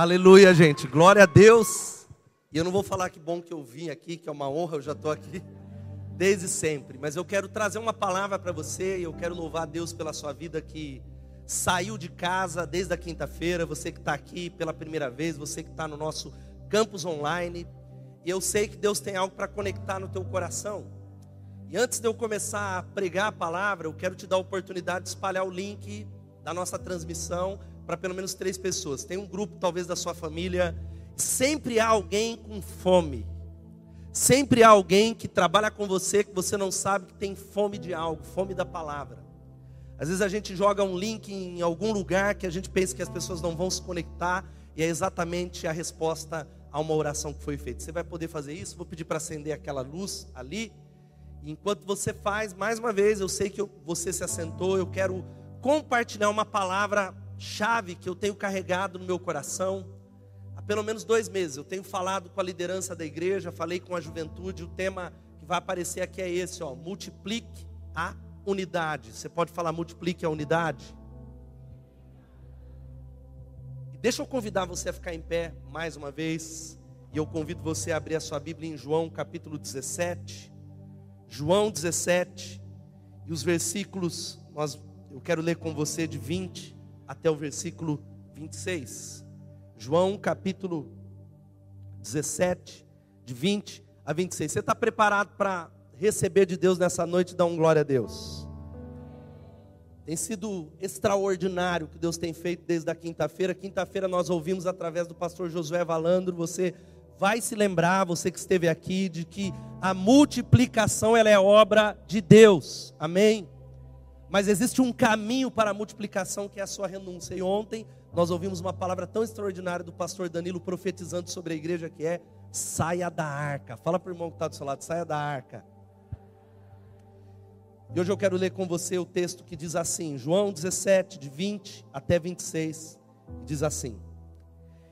Aleluia, gente. Glória a Deus. E eu não vou falar que bom que eu vim aqui, que é uma honra, eu já estou aqui desde sempre. Mas eu quero trazer uma palavra para você e eu quero louvar a Deus pela sua vida que saiu de casa desde a quinta-feira. Você que está aqui pela primeira vez, você que está no nosso campus online. E eu sei que Deus tem algo para conectar no teu coração. E antes de eu começar a pregar a palavra, eu quero te dar a oportunidade de espalhar o link da nossa transmissão para pelo menos três pessoas. Tem um grupo, talvez, da sua família. Sempre há alguém com fome. Sempre há alguém que trabalha com você que você não sabe que tem fome de algo, fome da palavra. Às vezes a gente joga um link em algum lugar que a gente pensa que as pessoas não vão se conectar e é exatamente a resposta a uma oração que foi feita. Você vai poder fazer isso? Vou pedir para acender aquela luz ali. E enquanto você faz, mais uma vez, eu sei que você se assentou, eu quero compartilhar uma palavra chave que eu tenho carregado no meu coração há pelo menos dois meses. Eu tenho falado com a liderança da igreja, falei com a juventude. O tema que vai aparecer aqui é esse: ó, multiplique a unidade. Você pode falar multiplique a unidade? Deixa eu convidar você a ficar em pé mais uma vez. E eu convido você a abrir a sua Bíblia em João capítulo 17. João 17. E os versículos, nós, eu quero ler com você de 20 até o versículo 26. João capítulo 17, de 20 a 26. Você está preparado para receber de Deus nessa noite e dar um glória a Deus? Tem sido extraordinário o que Deus tem feito desde a quinta-feira. Quinta-feira nós ouvimos através do pastor Josué Valandro. Você vai se lembrar, você que esteve aqui, de que a multiplicação ela é obra de Deus. Amém? Mas existe um caminho para a multiplicação que é a sua renúncia. E ontem nós ouvimos uma palavra tão extraordinária do pastor Danilo profetizando sobre a igreja que é saia da arca. Fala para o irmão que está do seu lado, saia da arca. E hoje eu quero ler com você o texto que diz assim, João 17, de 20 até 26, diz assim: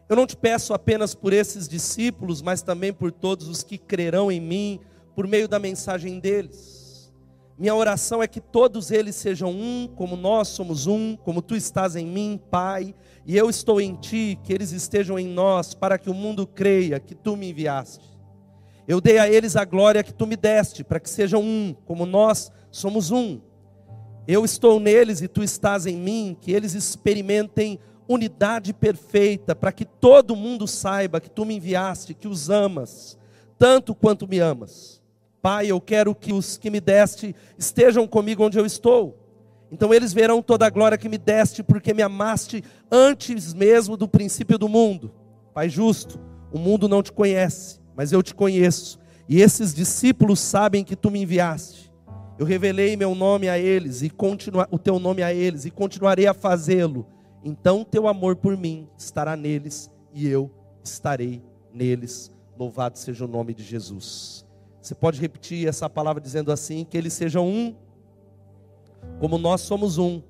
Eu não te peço apenas por esses discípulos, mas também por todos os que crerão em mim por meio da mensagem deles minha oração é que todos eles sejam um, como nós somos um, como tu estás em mim, Pai, e eu estou em ti, que eles estejam em nós, para que o mundo creia que tu me enviaste. Eu dei a eles a glória que tu me deste, para que sejam um, como nós somos um. Eu estou neles e tu estás em mim, que eles experimentem unidade perfeita, para que todo mundo saiba que tu me enviaste, que os amas, tanto quanto me amas. Pai, eu quero que os que me deste estejam comigo onde eu estou. Então eles verão toda a glória que me deste, porque me amaste antes mesmo do princípio do mundo. Pai justo, o mundo não te conhece, mas eu te conheço. E esses discípulos sabem que tu me enviaste. Eu revelei meu nome a eles e continua, o teu nome a eles e continuarei a fazê-lo. Então teu amor por mim estará neles e eu estarei neles. Louvado seja o nome de Jesus. Você pode repetir essa palavra dizendo assim: que eles sejam um, como nós somos um,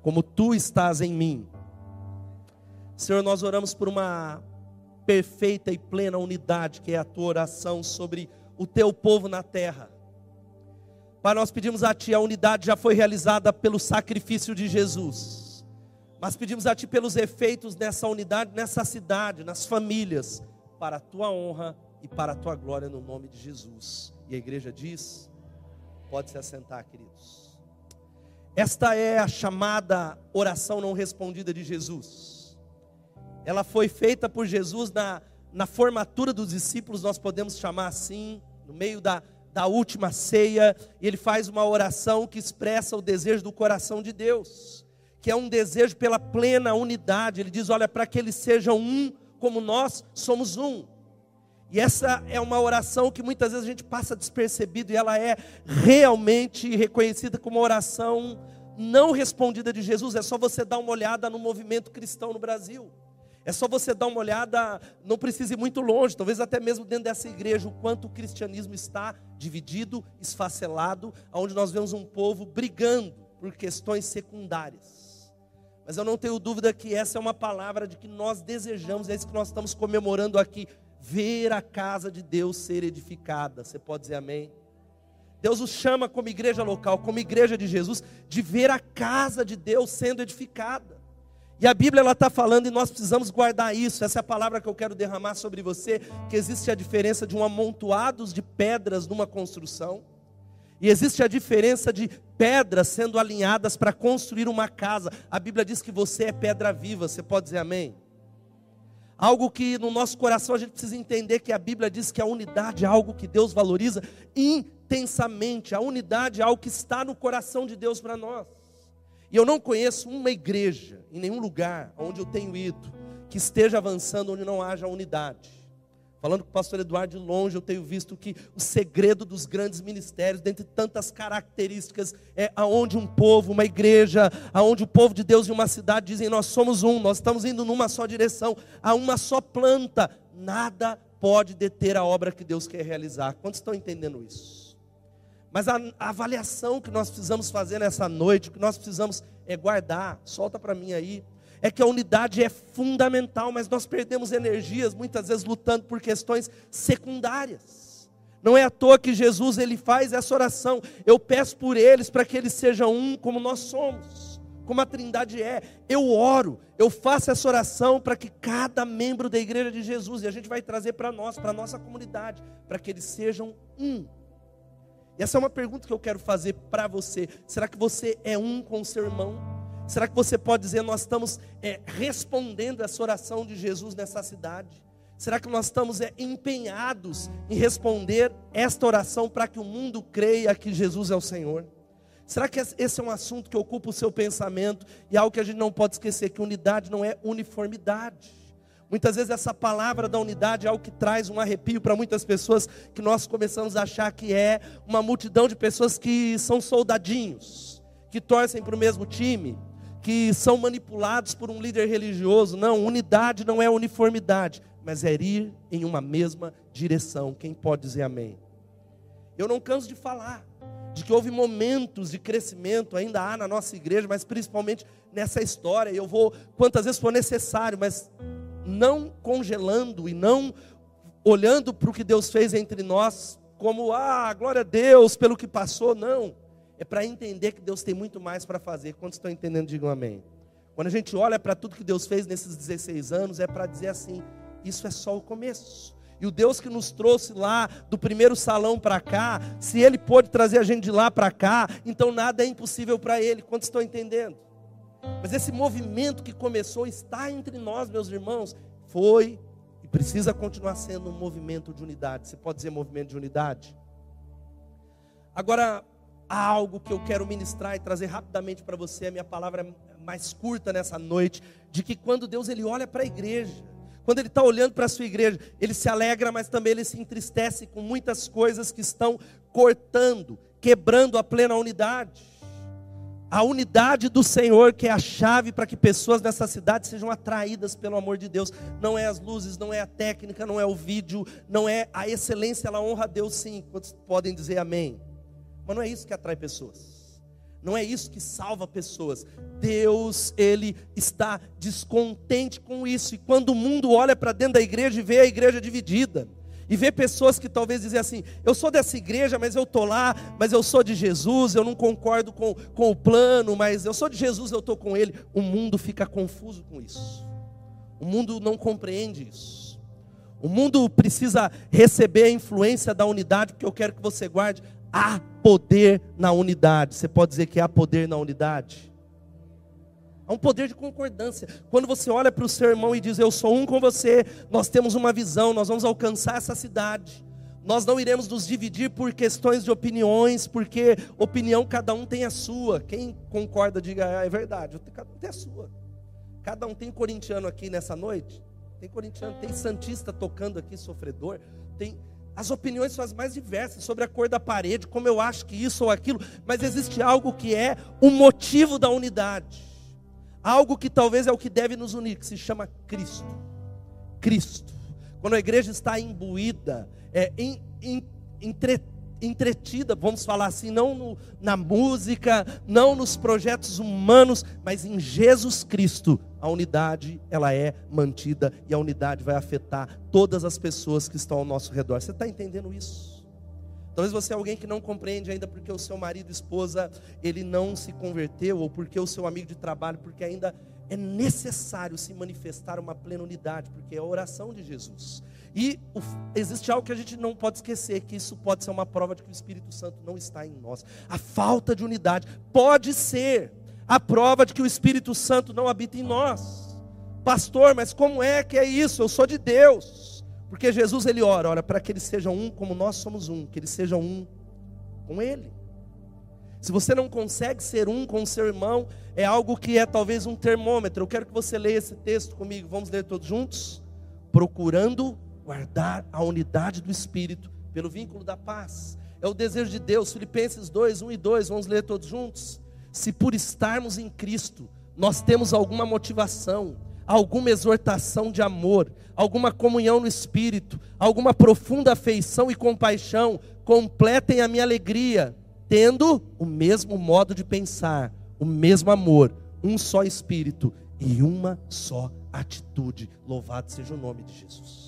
como tu estás em mim. Senhor, nós oramos por uma perfeita e plena unidade, que é a tua oração sobre o teu povo na terra. Pai, nós pedimos a Ti, a unidade já foi realizada pelo sacrifício de Jesus. Mas pedimos a Ti pelos efeitos dessa unidade, nessa cidade, nas famílias, para a Tua honra e para a tua glória no nome de Jesus. E a igreja diz: pode se assentar, queridos. Esta é a chamada oração não respondida de Jesus. Ela foi feita por Jesus na, na formatura dos discípulos, nós podemos chamar assim, no meio da, da última ceia, e ele faz uma oração que expressa o desejo do coração de Deus, que é um desejo pela plena unidade. Ele diz: Olha, para que eles sejam um, como nós somos um. E essa é uma oração que muitas vezes a gente passa despercebido e ela é realmente reconhecida como uma oração não respondida de Jesus. É só você dar uma olhada no movimento cristão no Brasil. É só você dar uma olhada, não precisa ir muito longe, talvez até mesmo dentro dessa igreja, o quanto o cristianismo está dividido, esfacelado, onde nós vemos um povo brigando por questões secundárias. Mas eu não tenho dúvida que essa é uma palavra de que nós desejamos, é isso que nós estamos comemorando aqui ver a casa de Deus ser edificada. Você pode dizer amém? Deus os chama como igreja local, como igreja de Jesus, de ver a casa de Deus sendo edificada. E a Bíblia ela está falando e nós precisamos guardar isso. Essa é a palavra que eu quero derramar sobre você, que existe a diferença de um amontoados de pedras numa construção e existe a diferença de pedras sendo alinhadas para construir uma casa. A Bíblia diz que você é pedra viva. Você pode dizer amém? Algo que no nosso coração a gente precisa entender que a Bíblia diz que a unidade é algo que Deus valoriza intensamente. A unidade é algo que está no coração de Deus para nós. E eu não conheço uma igreja, em nenhum lugar onde eu tenho ido, que esteja avançando onde não haja unidade. Falando com o pastor Eduardo de longe, eu tenho visto que o segredo dos grandes ministérios, dentre tantas características, é aonde um povo, uma igreja, aonde o povo de Deus e uma cidade dizem: Nós somos um, nós estamos indo numa só direção, a uma só planta. Nada pode deter a obra que Deus quer realizar. Quantos estão entendendo isso? Mas a, a, avaliação que nós precisamos fazer nessa noite, o que nós precisamos é guardar, solta para mim aí, é que a unidade é fundamental, mas nós perdemos energias muitas vezes lutando por questões secundárias. Não é à toa que Jesus ele faz essa oração. Eu peço por eles para que eles sejam um como nós somos, como a Trindade é. Eu oro, eu faço essa oração para que cada membro da igreja de Jesus e a gente vai trazer para nós, para nossa comunidade, para que eles sejam um e essa é uma pergunta que eu quero fazer para você. Será que você é um com o seu irmão? Será que você pode dizer, nós estamos é, respondendo essa oração de Jesus nessa cidade? Será que nós estamos é, empenhados em responder esta oração para que o mundo creia que Jesus é o Senhor? Será que esse é um assunto que ocupa o seu pensamento e algo que a gente não pode esquecer: que unidade não é uniformidade. Muitas vezes essa palavra da unidade é algo que traz um arrepio para muitas pessoas que nós começamos a achar que é uma multidão de pessoas que são soldadinhos, que torcem para o mesmo time, que são manipulados por um líder religioso. Não, unidade não é uniformidade, mas é ir em uma mesma direção. Quem pode dizer amém? Eu não canso de falar de que houve momentos de crescimento, ainda há na nossa igreja, mas principalmente nessa história. Eu vou quantas vezes for necessário, mas não congelando e não olhando para o que Deus fez entre nós como, ah, glória a Deus pelo que passou, não. É para entender que Deus tem muito mais para fazer. Quantos estão entendendo, digam amém. Quando a gente olha para tudo que Deus fez nesses 16 anos, é para dizer assim: isso é só o começo. E o Deus que nos trouxe lá do primeiro salão para cá, se Ele pôde trazer a gente de lá para cá, então nada é impossível para Ele. Quantos estão entendendo? Mas esse movimento que começou está entre nós, meus irmãos, foi e precisa continuar sendo um movimento de unidade. Você pode dizer movimento de unidade? Agora, há algo que eu quero ministrar e trazer rapidamente para você, a minha palavra mais curta nessa noite, de que quando Deus ele olha para a igreja, quando ele está olhando para a sua igreja, ele se alegra, mas também ele se entristece com muitas coisas que estão cortando, quebrando a plena unidade a unidade do Senhor, que é a chave para que pessoas nessa cidade sejam atraídas pelo amor de Deus. Não é as luzes, não é a técnica, não é o vídeo, não é a excelência, ela honra a Deus sim. Quantos podem dizer amém? Mas não é isso que atrai pessoas. Não é isso que salva pessoas. Deus, Ele está descontente com isso. E quando o mundo olha para dentro da igreja e vê a igreja dividida, e ver pessoas que talvez dizem assim: eu sou dessa igreja, mas eu estou lá, mas eu sou de Jesus, eu não concordo com, com o plano, mas eu sou de Jesus, eu estou com Ele. O mundo fica confuso com isso. O mundo não compreende isso. O mundo precisa receber a influência da unidade, porque eu quero que você guarde. Há poder na unidade. Você pode dizer que há poder na unidade? Há um poder de concordância. Quando você olha para o seu irmão e diz: Eu sou um com você, nós temos uma visão, nós vamos alcançar essa cidade. Nós não iremos nos dividir por questões de opiniões, porque opinião cada um tem a sua. Quem concorda, diga: ah, É verdade, cada um tem a sua. Cada um tem corintiano aqui nessa noite? Tem corintiano, tem santista tocando aqui, sofredor. Tem. As opiniões são as mais diversas sobre a cor da parede, como eu acho que isso ou aquilo, mas existe algo que é o motivo da unidade algo que talvez é o que deve nos unir, que se chama Cristo. Cristo. Quando a igreja está imbuída, é, entre, entretida, vamos falar assim, não no, na música, não nos projetos humanos, mas em Jesus Cristo, a unidade ela é mantida e a unidade vai afetar todas as pessoas que estão ao nosso redor. Você está entendendo isso? Talvez você é alguém que não compreende ainda porque o seu marido, esposa, ele não se converteu, ou porque o seu amigo de trabalho, porque ainda é necessário se manifestar uma plena unidade, porque é a oração de Jesus. E o, existe algo que a gente não pode esquecer, que isso pode ser uma prova de que o Espírito Santo não está em nós. A falta de unidade pode ser a prova de que o Espírito Santo não habita em nós. Pastor, mas como é que é isso? Eu sou de Deus. Porque Jesus ele ora, ora para que eles sejam um como nós somos um, que eles sejam um com ele. Se você não consegue ser um com o seu irmão, é algo que é talvez um termômetro. Eu quero que você leia esse texto comigo. Vamos ler todos juntos? Procurando guardar a unidade do Espírito pelo vínculo da paz. É o desejo de Deus. Filipenses 2, 1 e 2. Vamos ler todos juntos? Se por estarmos em Cristo, nós temos alguma motivação, alguma exortação de amor, alguma comunhão no Espírito, alguma profunda afeição e compaixão, completem a minha alegria, tendo o mesmo modo de pensar, o mesmo amor, um só Espírito e uma só atitude. Louvado seja o nome de Jesus.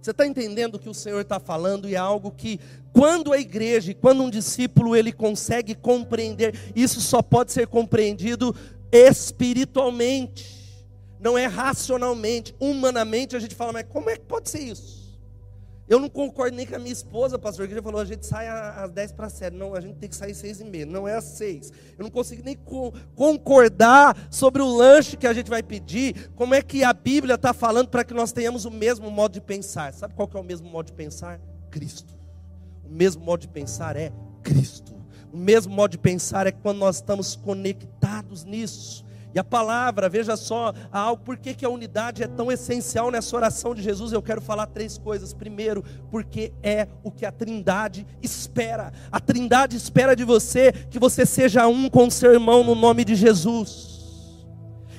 Você está entendendo o que o Senhor está falando e é algo que, quando a igreja, quando um discípulo ele consegue compreender, isso só pode ser compreendido espiritualmente, não é racionalmente, humanamente a gente fala, mas como é que pode ser isso? Eu não concordo nem com a minha esposa, pastor, que já falou, a gente sai às 10 para 7. Não, a gente tem que sair às 6 e meia. Não é às 6. Eu não consigo nem concordar sobre o lanche que a gente vai pedir. Como é que a Bíblia está falando para que nós tenhamos o mesmo modo de pensar? Sabe qual que é o mesmo modo de pensar? Cristo. O mesmo modo de pensar é Cristo. O mesmo modo de pensar é quando nós estamos conectados nisso. E a palavra, veja só, algo, por que, que a unidade é tão essencial nessa oração de Jesus? Eu quero falar três coisas. Primeiro, porque é o que a Trindade espera. A Trindade espera de você que você seja um com seu irmão no nome de Jesus.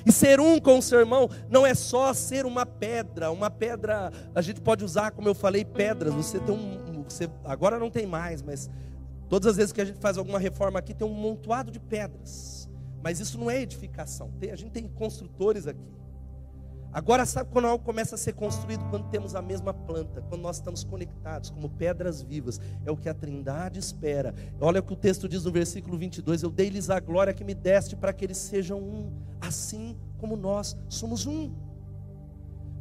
E ser um com o seu irmão não é só ser uma pedra, uma pedra, a gente pode usar, como eu falei, pedras. Você tem um, você, agora não tem mais, mas todas as vezes que a gente faz alguma reforma aqui, tem um montoado de pedras. Mas isso não é edificação. Tem, a gente tem construtores aqui. Agora, sabe quando algo começa a ser construído? Quando temos a mesma planta, quando nós estamos conectados como pedras vivas. É o que a Trindade espera. Olha o que o texto diz no versículo 22: Eu dei-lhes a glória que me deste para que eles sejam um, assim como nós somos um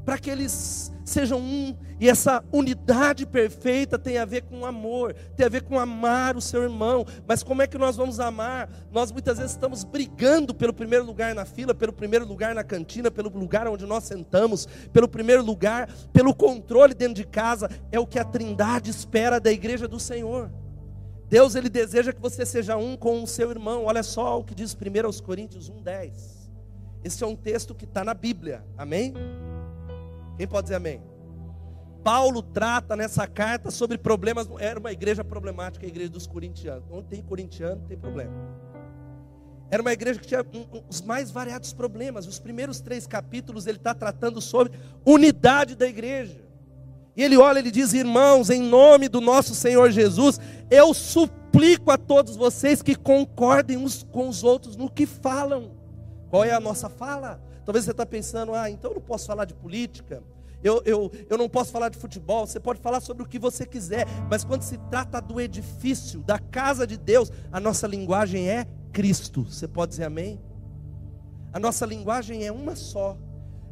para que eles sejam um, e essa unidade perfeita tem a ver com amor, tem a ver com amar o seu irmão. Mas como é que nós vamos amar? Nós muitas vezes estamos brigando pelo primeiro lugar na fila, pelo primeiro lugar na cantina, pelo lugar onde nós sentamos, pelo primeiro lugar, pelo controle dentro de casa. É o que a Trindade espera da igreja do Senhor. Deus ele deseja que você seja um com o seu irmão. Olha só o que diz 1 Coríntios 1:10. Esse é um texto que está na Bíblia. Amém? Quem pode dizer amém? Paulo trata nessa carta sobre problemas. Era uma igreja problemática, a igreja dos corintianos. Onde tem corintiano, tem problema. Era uma igreja que tinha os mais variados problemas. Os primeiros três capítulos ele está tratando sobre unidade da igreja. E ele olha, ele diz: Irmãos, em nome do nosso Senhor Jesus, eu suplico a todos vocês que concordem uns com os outros no que falam. Qual é a nossa fala? Talvez você está pensando, ah, então eu não posso falar de política, eu, eu, eu não posso falar de futebol, você pode falar sobre o que você quiser, mas quando se trata do edifício, da casa de Deus, a nossa linguagem é Cristo. Você pode dizer amém? A nossa linguagem é uma só.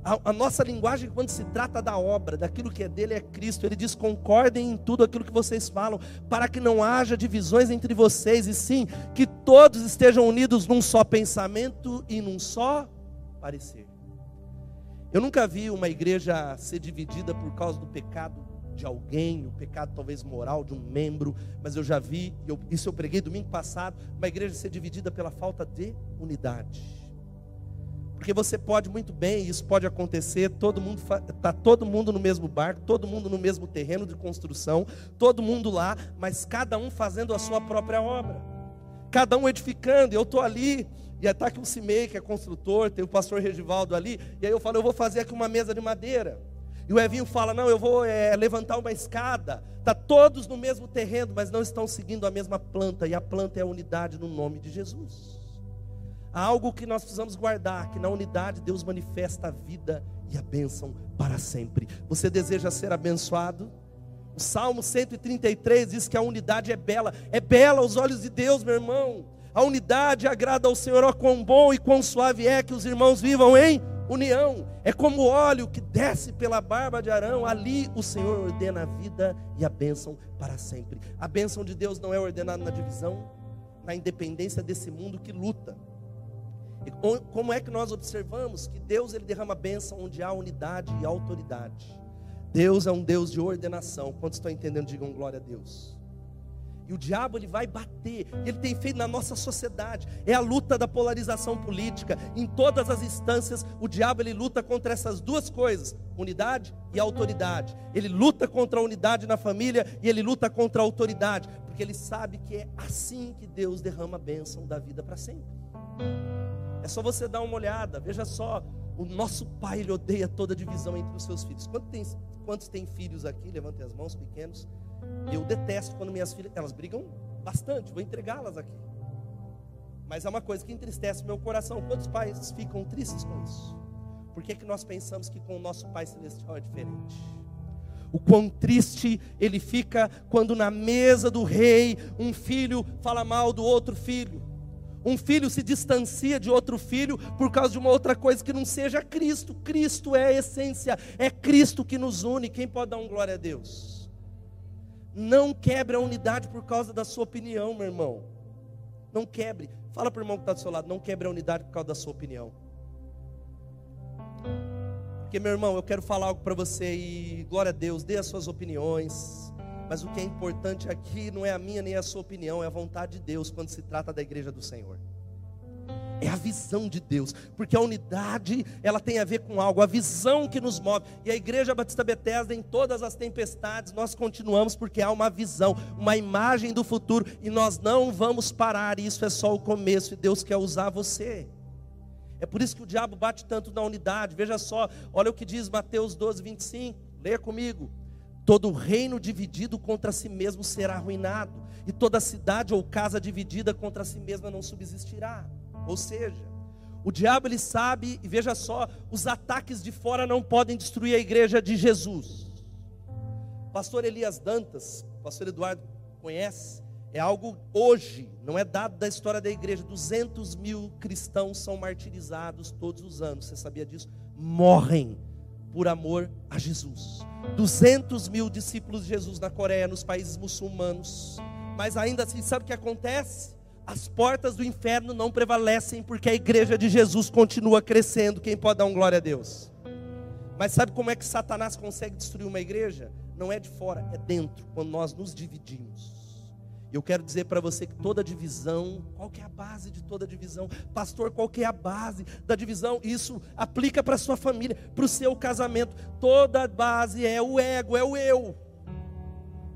A, a, nossa linguagem, quando se trata da obra, daquilo que é dele, é Cristo. Ele diz: concordem em tudo aquilo que vocês falam, para que não haja divisões entre vocês, e sim que todos estejam unidos num só pensamento e num só parecer. Eu nunca vi uma igreja ser dividida por causa do pecado de alguém, o pecado talvez moral de um membro, mas eu já vi, eu, isso eu preguei domingo passado, uma igreja ser dividida pela falta de unidade. Porque você pode muito bem, isso pode acontecer, todo mundo está todo mundo no mesmo barco, todo mundo no mesmo terreno de construção, todo mundo lá, mas cada um fazendo a sua própria obra. Cada um edificando, eu estou ali, e está aqui o Cimei, que é construtor, tem o pastor Regivaldo ali. E aí eu falo, eu vou fazer aqui uma mesa de madeira. E o Evinho fala, não, eu vou é, levantar uma escada. Está todos no mesmo terreno, mas não estão seguindo a mesma planta. E a planta é a unidade no nome de Jesus. Há algo que nós precisamos guardar, que na unidade Deus manifesta a vida e a bênção para sempre. Você deseja ser abençoado? O Salmo 133 diz que a unidade é bela. É bela aos olhos de Deus, meu irmão. A unidade agrada ao Senhor, ó quão bom e quão suave é que os irmãos vivam em união. É como óleo que desce pela barba de Arão, ali o Senhor ordena a vida e a bênção para sempre. A bênção de Deus não é ordenada na divisão, na independência desse mundo que luta. E como é que nós observamos que Deus ele derrama bênção onde há unidade e autoridade? Deus é um Deus de ordenação. Quantos estão entendendo? Digam glória a Deus. E o diabo ele vai bater, ele tem feito na nossa sociedade. É a luta da polarização política. Em todas as instâncias, o diabo ele luta contra essas duas coisas: unidade e autoridade. Ele luta contra a unidade na família e ele luta contra a autoridade, porque ele sabe que é assim que Deus derrama a bênção da vida para sempre. É só você dar uma olhada, veja só, o nosso pai ele odeia toda divisão entre os seus filhos. Quantos tem, quantos tem filhos aqui? Levantem as mãos, pequenos. Eu detesto quando minhas filhas, elas brigam bastante, vou entregá-las aqui. Mas é uma coisa que entristece meu coração. Quantos pais ficam tristes com isso? Por que, que nós pensamos que com o nosso Pai Celestial é diferente? O quão triste ele fica quando na mesa do rei um filho fala mal do outro filho. Um filho se distancia de outro filho por causa de uma outra coisa que não seja Cristo. Cristo é a essência, é Cristo que nos une. Quem pode dar um glória a Deus? Não quebre a unidade por causa da sua opinião, meu irmão. Não quebre. Fala para o irmão que está do seu lado, não quebre a unidade por causa da sua opinião. Porque, meu irmão, eu quero falar algo para você e glória a Deus, dê as suas opiniões. Mas o que é importante aqui não é a minha nem a sua opinião, é a vontade de Deus quando se trata da igreja do Senhor é a visão de Deus, porque a unidade, ela tem a ver com algo, a visão que nos move. E a igreja Batista Bethesda em todas as tempestades, nós continuamos porque há uma visão, uma imagem do futuro e nós não vamos parar. Isso é só o começo e Deus quer usar você. É por isso que o diabo bate tanto na unidade. Veja só, olha o que diz Mateus 12, 25. Leia comigo. Todo reino dividido contra si mesmo será arruinado, e toda cidade ou casa dividida contra si mesma não subsistirá. Ou seja, o diabo ele sabe, e veja só, os ataques de fora não podem destruir a igreja de Jesus. Pastor Elias Dantas, pastor Eduardo conhece, é algo hoje, não é dado da história da igreja. 200 mil cristãos são martirizados todos os anos, você sabia disso? Morrem por amor a Jesus. 200 mil discípulos de Jesus na Coreia, nos países muçulmanos. Mas ainda assim, sabe o que acontece? as portas do inferno não prevalecem porque a igreja de Jesus continua crescendo. Quem pode dar um glória a Deus? Mas sabe como é que Satanás consegue destruir uma igreja? Não é de fora, é dentro, quando nós nos dividimos. Eu quero dizer para você que toda divisão, qual que é a base de toda divisão? Pastor, qual que é a base da divisão? Isso aplica para sua família, para o seu casamento. Toda base é o ego, é o eu.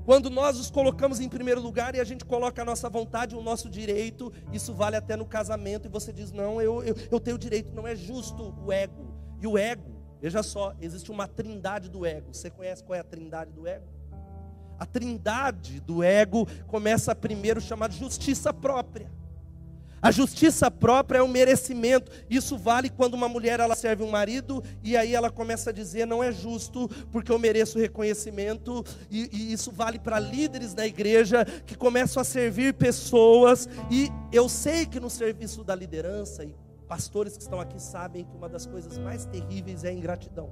Quando nós os colocamos em primeiro lugar e a gente coloca a nossa vontade, o nosso direito, isso vale até no casamento, e você diz: Não, eu, eu, eu tenho direito, não é justo o ego. E o ego, veja só, existe uma trindade do ego. Você conhece qual é a trindade do ego? A trindade do ego começa primeiro chamada justiça própria. A justiça própria é o merecimento. Isso vale quando uma mulher ela serve um marido e aí ela começa a dizer não é justo porque eu mereço reconhecimento. E, e isso vale para líderes da igreja que começam a servir pessoas. E eu sei que no serviço da liderança e pastores que estão aqui sabem que uma das coisas mais terríveis é a ingratidão,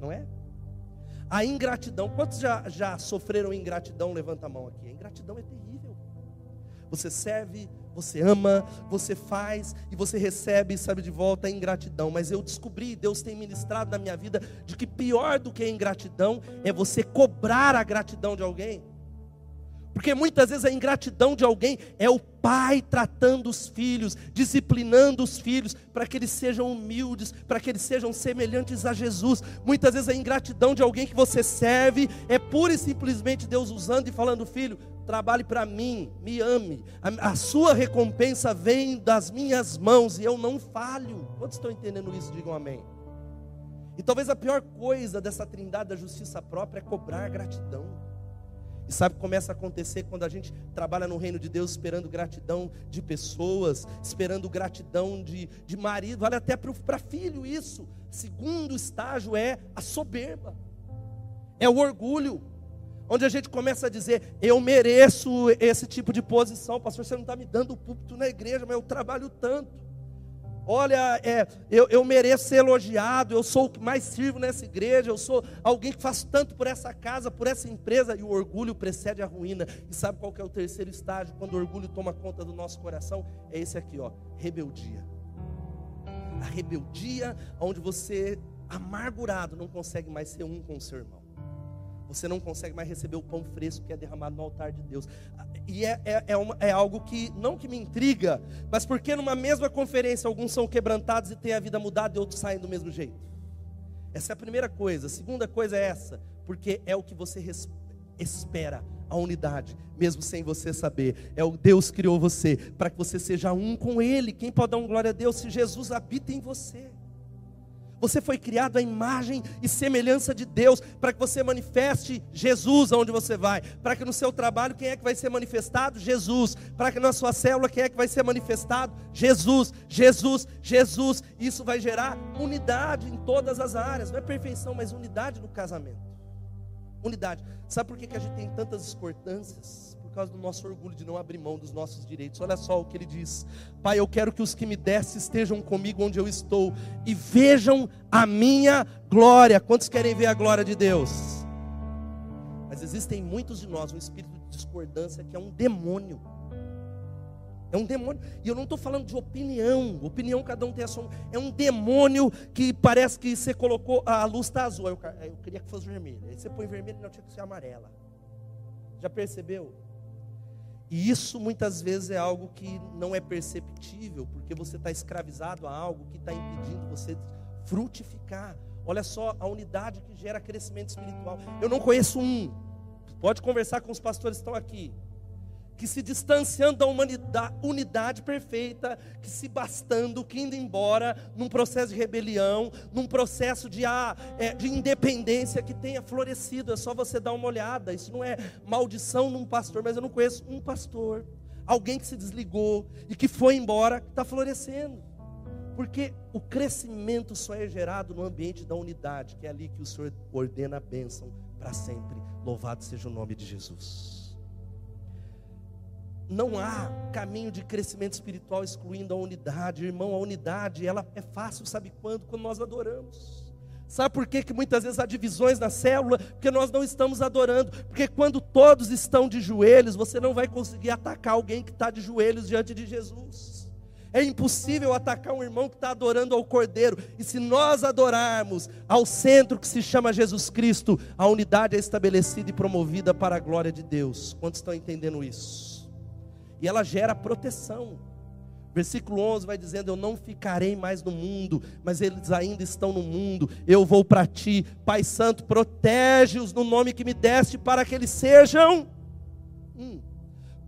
não é? A ingratidão, quantos já, já sofreram ingratidão? Levanta a mão aqui. A ingratidão é terrível. Você serve você ama, você faz e você recebe e sabe de volta a ingratidão. Mas eu descobri, Deus tem ministrado na minha vida, de que pior do que a ingratidão é você cobrar a gratidão de alguém. Porque muitas vezes a ingratidão de alguém é o pai tratando os filhos, disciplinando os filhos, para que eles sejam humildes, para que eles sejam semelhantes a Jesus. Muitas vezes a ingratidão de alguém que você serve é pura e simplesmente Deus usando e falando: filho, trabalhe para mim, me ame. A, a, sua recompensa vem das minhas mãos e eu não falho. Quantos estão entendendo isso? Digam amém. E talvez a pior coisa dessa trindade da justiça própria é cobrar gratidão. E sabe o que começa a acontecer quando a gente trabalha no reino de Deus esperando gratidão de pessoas, esperando gratidão de, de marido, vale até para filho isso. Segundo estágio é a soberba, é o orgulho. onde a gente começa a dizer: eu mereço esse tipo de posição, pastor. Você não está me dando o púlpito na igreja, mas eu trabalho tanto. Olha, é, eu, eu mereço ser elogiado, eu sou o que mais sirvo nessa igreja, eu sou alguém que faz tanto por essa casa, por essa empresa, e o orgulho precede a ruína. E sabe qual que é o terceiro estágio, quando o orgulho toma conta do nosso coração? É esse aqui, ó, rebeldia. A rebeldia, onde você, amargurado, não consegue mais ser um com o seu irmão. Você não consegue mais receber o pão fresco que é derramado no altar de Deus. E é, é, é, uma, é, algo que não que me intriga, mas porque numa mesma conferência alguns são quebrantados e têm a vida mudada e outros saem do mesmo jeito. Essa é a primeira coisa. A segunda coisa é essa, porque é o que você espera, a unidade, mesmo sem você saber. É o Deus criou você para que você seja um com Ele. Quem pode dar um glória a Deus se Jesus habita em você? Você foi criado à imagem e semelhança de Deus, para que você manifeste Jesus aonde você vai. Para que no seu trabalho, quem é que vai ser manifestado? Jesus. Para que na sua célula, quem é que vai ser manifestado? Jesus, Jesus, Jesus. Isso vai gerar unidade em todas as áreas. Não é perfeição, mas unidade no casamento. Unidade. Sabe por que, que a gente tem tantas discordâncias? Causa do nosso orgulho de não abrir mão dos nossos direitos. Olha só o que ele diz: Pai, eu quero que os que me desse estejam comigo onde eu estou e vejam a minha glória. Quantos querem ver a glória de Deus? Mas existem muitos de nós um espírito de discordância que é um demônio. É um demônio. E eu não estou falando de opinião. Opinião cada um tem a sua. É um demônio que parece que você colocou. A luz está azul. Eu, eu queria que fosse vermelha. Aí você põe vermelho, não tinha que ser amarela. Já percebeu? E isso muitas vezes é algo que não é perceptível, porque você está escravizado a algo que está impedindo você frutificar. Olha só a unidade que gera crescimento espiritual. Eu não conheço um. Pode conversar com os pastores que estão aqui que se distanciando da humanidade, unidade perfeita, que se bastando, que indo embora num processo de rebelião, num processo de, ah, é, de independência que tenha florescido. É só você dar uma olhada. Isso não é maldição num pastor, mas eu não conheço um pastor, alguém que se desligou e que foi embora, que está florescendo. Porque o crescimento só é gerado no ambiente da unidade, que é ali que o Senhor ordena a bênção para sempre. Louvado seja o nome de Jesus. Não há caminho de crescimento espiritual excluindo a unidade. Irmão, a unidade, ela é fácil, sabe quando? Quando nós adoramos. Sabe por que, que muitas vezes há divisões na célula? Porque nós não estamos adorando. Porque quando todos estão de joelhos, você não vai conseguir atacar alguém que está de joelhos diante de Jesus. É impossível atacar um irmão que está adorando ao Cordeiro. E se nós adorarmos ao centro que se chama Jesus Cristo, a unidade é estabelecida e promovida para a glória de Deus. Quantos estão entendendo isso? E ela gera proteção. Versículo 11 vai dizendo: Eu não ficarei mais no mundo, mas eles ainda estão no mundo. Eu vou para ti, Pai Santo, protege-os no nome que me deste, para que eles sejam um.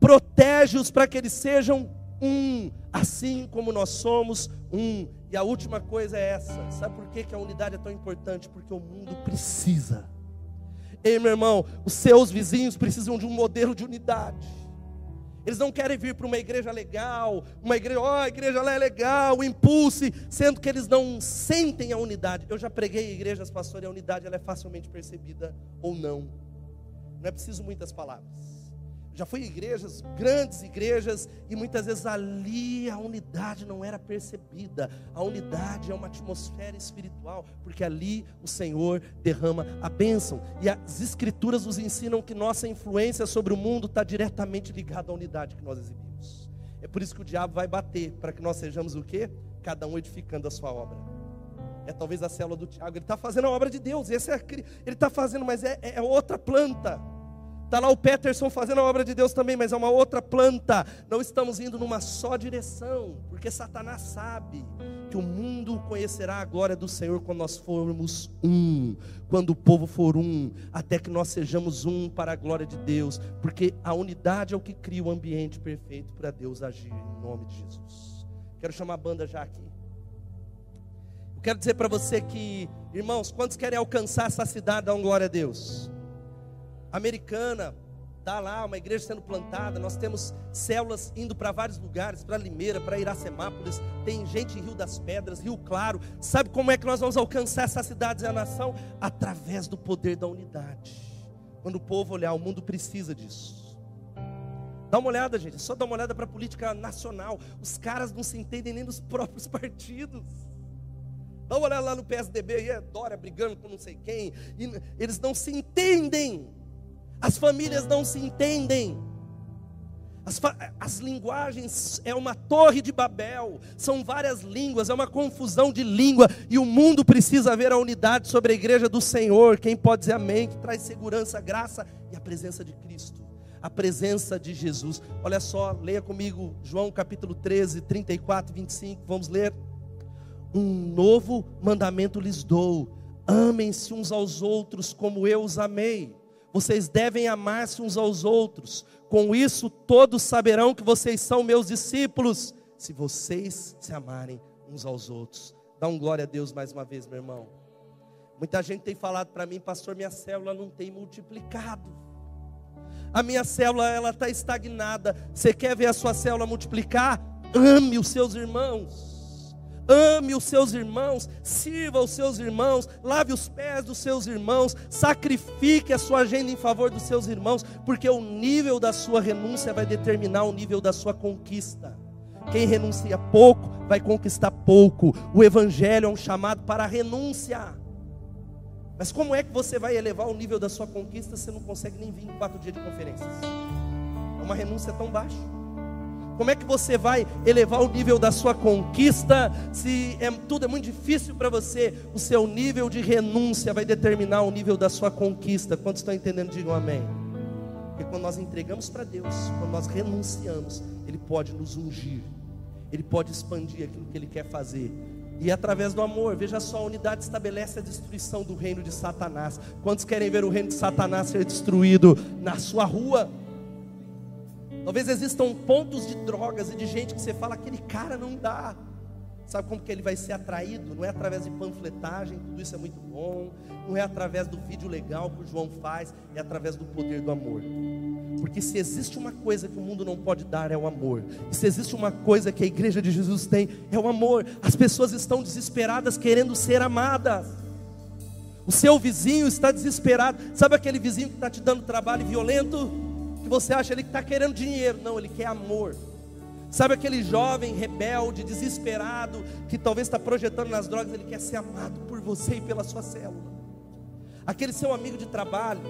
Protege-os para que eles sejam um, assim como nós somos um. E a última coisa é essa: sabe por que, que a unidade é tão importante? Porque o mundo precisa. Ei, meu irmão, os seus vizinhos precisam de um modelo de unidade. Eles não querem vir para uma igreja legal, uma igreja, ó, oh, a igreja lá é legal, impulse, sendo que eles não sentem a unidade. Eu já preguei em igrejas, pastor, e a unidade ela é facilmente percebida ou não. Não é preciso muitas palavras. Já fui em igrejas, grandes igrejas, e muitas vezes ali a unidade não era percebida. A unidade é uma atmosfera espiritual, porque ali o Senhor derrama a bênção. E as Escrituras nos ensinam que nossa influência sobre o mundo está diretamente ligada à unidade que nós exibimos. É por isso que o diabo vai bater, para que nós sejamos o quê? Cada um edificando a sua obra. É talvez a célula do Tiago, ele está fazendo a obra de Deus, esse é, ele está fazendo, mas é, é outra planta. Está lá o Peterson fazendo a obra de Deus também, mas é uma outra planta. Não estamos indo numa só direção, porque Satanás sabe que o mundo conhecerá a glória do Senhor quando nós formos um, quando o povo for um, até que nós sejamos um para a glória de Deus, porque a unidade é o que cria o ambiente perfeito para Deus agir, em nome de Jesus. Quero chamar a banda já aqui. Eu quero dizer para você que, irmãos, quantos querem alcançar essa cidade, um glória a Deus americana, está lá uma igreja sendo plantada, nós temos células indo para vários lugares, para Limeira, para Iracemápolis, tem gente em Rio das Pedras, Rio Claro. Sabe como é que nós vamos alcançar essas cidades e a nação? Através do poder da unidade. Quando o povo olhar, o mundo precisa disso. Dá uma olhada, gente, só dá uma olhada para a política nacional. Os caras não se entendem nem nos próprios partidos. Dá uma olhada lá no PSDB, e é Dória brigando com não sei quem. Eles não se entendem. As famílias não se entendem. As, as, linguagens é uma torre de Babel, são várias línguas, é uma confusão de língua, e o mundo precisa ver a unidade sobre a igreja do Senhor. Quem pode dizer amém? Que traz segurança, graça e a presença de Cristo, a presença de Jesus. Olha só, leia comigo João capítulo 13, 34, 25. Vamos ler. Um novo mandamento lhes dou: amem-se uns aos outros como eu os amei. Vocês devem amar-se uns aos outros. Com isso, todos saberão que vocês são meus discípulos, se vocês se amarem uns aos outros. Dá um glória a Deus mais uma vez, meu irmão. Muita gente tem falado para mim, pastor, minha célula não tem multiplicado. A minha célula ela está estagnada. Você quer ver a sua célula multiplicar? Ame os seus irmãos ame os seus irmãos, sirva os seus irmãos, lave os pés dos seus irmãos, sacrifique a sua agenda em favor dos seus irmãos, porque o nível da sua renúncia vai determinar o nível da sua conquista. Quem renuncia pouco vai conquistar pouco. O Evangelho é um chamado para a renúncia. Mas como é que você vai elevar o nível da sua conquista se não consegue nem vir em quatro dias de conferências? É uma renúncia tão baixa. Como é que você vai elevar o nível da sua conquista se é, tudo é muito difícil para você? O seu nível de renúncia vai determinar o nível da sua conquista. Quantos estão entendendo? Digam amém. Porque quando nós entregamos para Deus, quando nós renunciamos, Ele pode nos ungir, Ele pode expandir aquilo que Ele quer fazer. E através do amor, veja só, a unidade estabelece a destruição do reino de Satanás. Quantos querem ver o reino de Satanás ser destruído na sua rua? Talvez existam pontos de drogas e de gente que você fala, aquele cara não dá. Sabe como que ele vai ser atraído? Não é através de panfletagem, tudo isso é muito bom. Não é através do vídeo legal que o João faz, é através do poder do amor. Porque se existe uma coisa que o mundo não pode dar, é o amor. E se existe uma coisa que a igreja de Jesus tem, é o amor. As pessoas estão desesperadas querendo ser amadas. O seu vizinho está desesperado. Sabe aquele vizinho que está te dando trabalho violento? Que você acha ele que está querendo dinheiro. Não, ele quer amor. Sabe aquele jovem rebelde, desesperado, que talvez está projetando nas drogas, ele quer ser amado por você e pela sua célula. Aquele seu amigo de trabalho,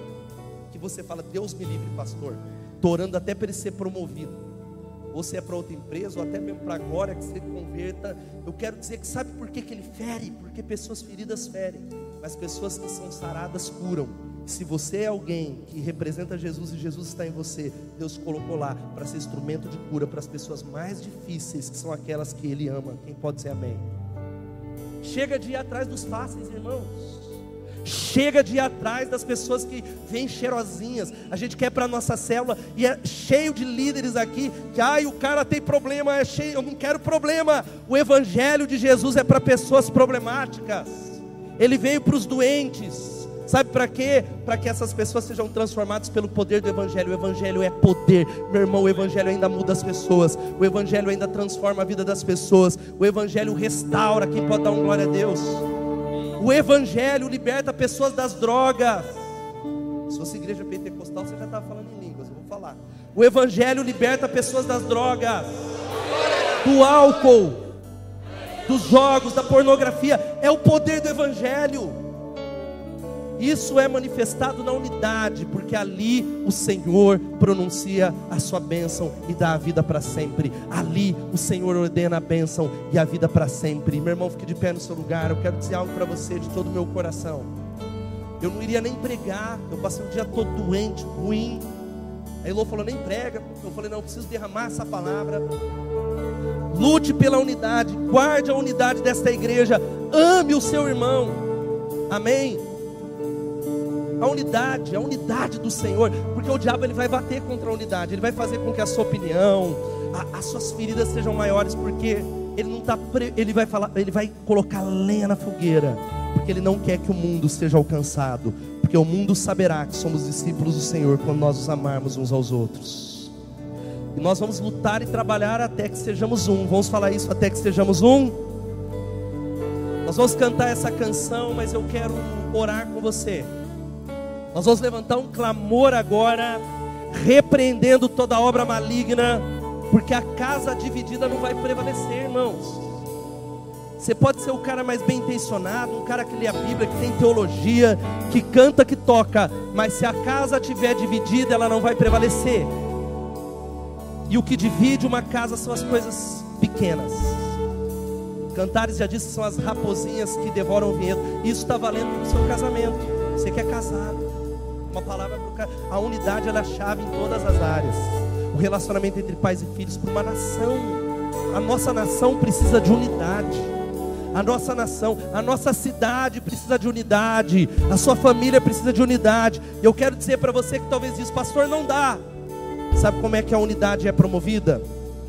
que você fala, Deus me livre, pastor, estou orando até para ele ser promovido. Se é para outra empresa, ou até mesmo para agora que você converta. Eu quero dizer que sabe por que, que ele fere? Porque pessoas feridas ferem, mas pessoas que são saradas curam. Se você é alguém que representa Jesus e Jesus está em você, Deus colocou lá para ser instrumento de cura para as pessoas mais difíceis, que são aquelas que Ele ama. Quem pode dizer amém? Chega de ir atrás dos fáceis, irmãos. Chega de ir atrás das pessoas que vêm cheirosinhas. A gente quer para nossa célula e é cheio de líderes aqui que, ai, o cara tem problema, é cheio, eu não quero problema. O evangelho de Jesus é para pessoas problemáticas. Ele veio para os doentes. Sabe para quê? Para que essas pessoas sejam transformadas pelo poder do Evangelho. O Evangelho é poder, meu irmão. O Evangelho ainda muda as pessoas. O Evangelho ainda transforma a vida das pessoas. O Evangelho restaura. Quem pode dar um glória a Deus? O Evangelho liberta pessoas das drogas. Se fosse igreja pentecostal, você já estava falando em línguas. Eu vou falar. O Evangelho liberta pessoas das drogas, do álcool, dos jogos, da pornografia. É o poder do Evangelho. Isso é manifestado na unidade, porque ali o Senhor pronuncia a sua bênção e dá a vida para sempre. Ali o Senhor ordena a bênção e a vida para sempre. Meu irmão, fique de pé no seu lugar. Eu quero dizer algo para você de todo o meu coração. Eu não iria nem pregar, eu passei o dia todo doente, ruim. Aí Elô falou: nem prega. Eu falei: não, eu preciso derramar essa palavra. Lute pela unidade, guarde a unidade desta igreja, ame o seu irmão. Amém a unidade, a unidade do Senhor, porque o diabo ele vai bater contra a unidade, ele vai fazer com que a sua opinião, a, as suas feridas sejam maiores, porque ele não tá, ele vai falar, ele vai colocar lenha na fogueira, porque ele não quer que o mundo seja alcançado, porque o mundo saberá que somos discípulos do Senhor quando nós nos amarmos uns aos outros. E nós vamos lutar e trabalhar até que sejamos um. Vamos falar isso até que sejamos um. Nós vamos cantar essa canção, mas eu quero orar com você. Nós vamos levantar um clamor agora, repreendendo toda obra maligna, porque a casa dividida não vai prevalecer, irmãos. Você pode ser o cara mais bem intencionado, um cara que lê a Bíblia, que tem teologia, que canta, que toca, mas se a casa estiver dividida, ela não vai prevalecer. E o que divide uma casa são as coisas pequenas. Cantares já disse são as raposinhas que devoram o vinhedo. Isso está valendo para o seu casamento. Você que é casado. Uma palavra para o A unidade ela é a chave em todas as áreas. O relacionamento entre pais e filhos para uma nação. A nossa nação precisa de unidade. A nossa nação, a nossa cidade precisa de unidade. A sua família precisa de unidade. E eu quero dizer para você que talvez diz, pastor, não dá. Sabe como é que a unidade é promovida?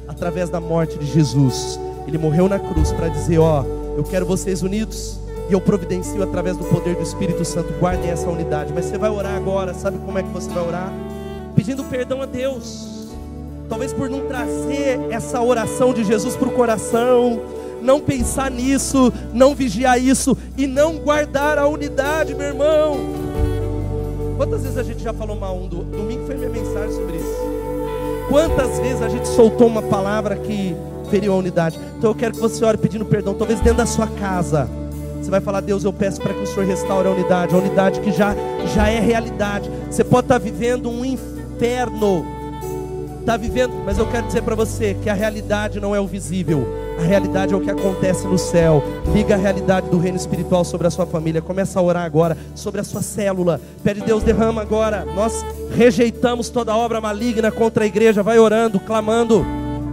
Através da morte de Jesus. Ele morreu na cruz para dizer: Ó, eu quero vocês unidos. E eu providencio através do poder do Espírito Santo. Guardem essa unidade. Mas você vai orar agora. Sabe como é que você vai orar? Pedindo perdão a Deus. Talvez por não trazer essa oração de Jesus para o coração não pensar nisso, não vigiar isso e não guardar a unidade, meu irmão. Quantas vezes a gente já falou mal um do domingo foi minha mensagem sobre isso. Quantas vezes a gente soltou uma palavra que feriu a unidade? Então eu quero que você ore pedindo perdão, talvez dentro da sua casa. Você vai falar, Deus, eu peço para que o Senhor restaure a unidade, a unidade que já, já é realidade. Você pode estar vivendo um inferno, está vivendo, mas eu quero dizer para você que a realidade não é o visível, a realidade é o que acontece no céu. Liga a realidade do reino espiritual sobre a sua família. Começa a orar agora sobre a sua célula. Pede Deus derrama agora. Nós rejeitamos toda obra maligna contra a igreja. Vai orando, clamando,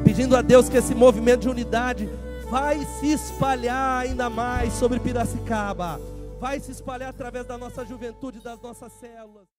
pedindo a Deus que esse movimento de unidade vai se espalhar ainda mais sobre Piracicaba. Vai se espalhar através da nossa juventude, das nossas células.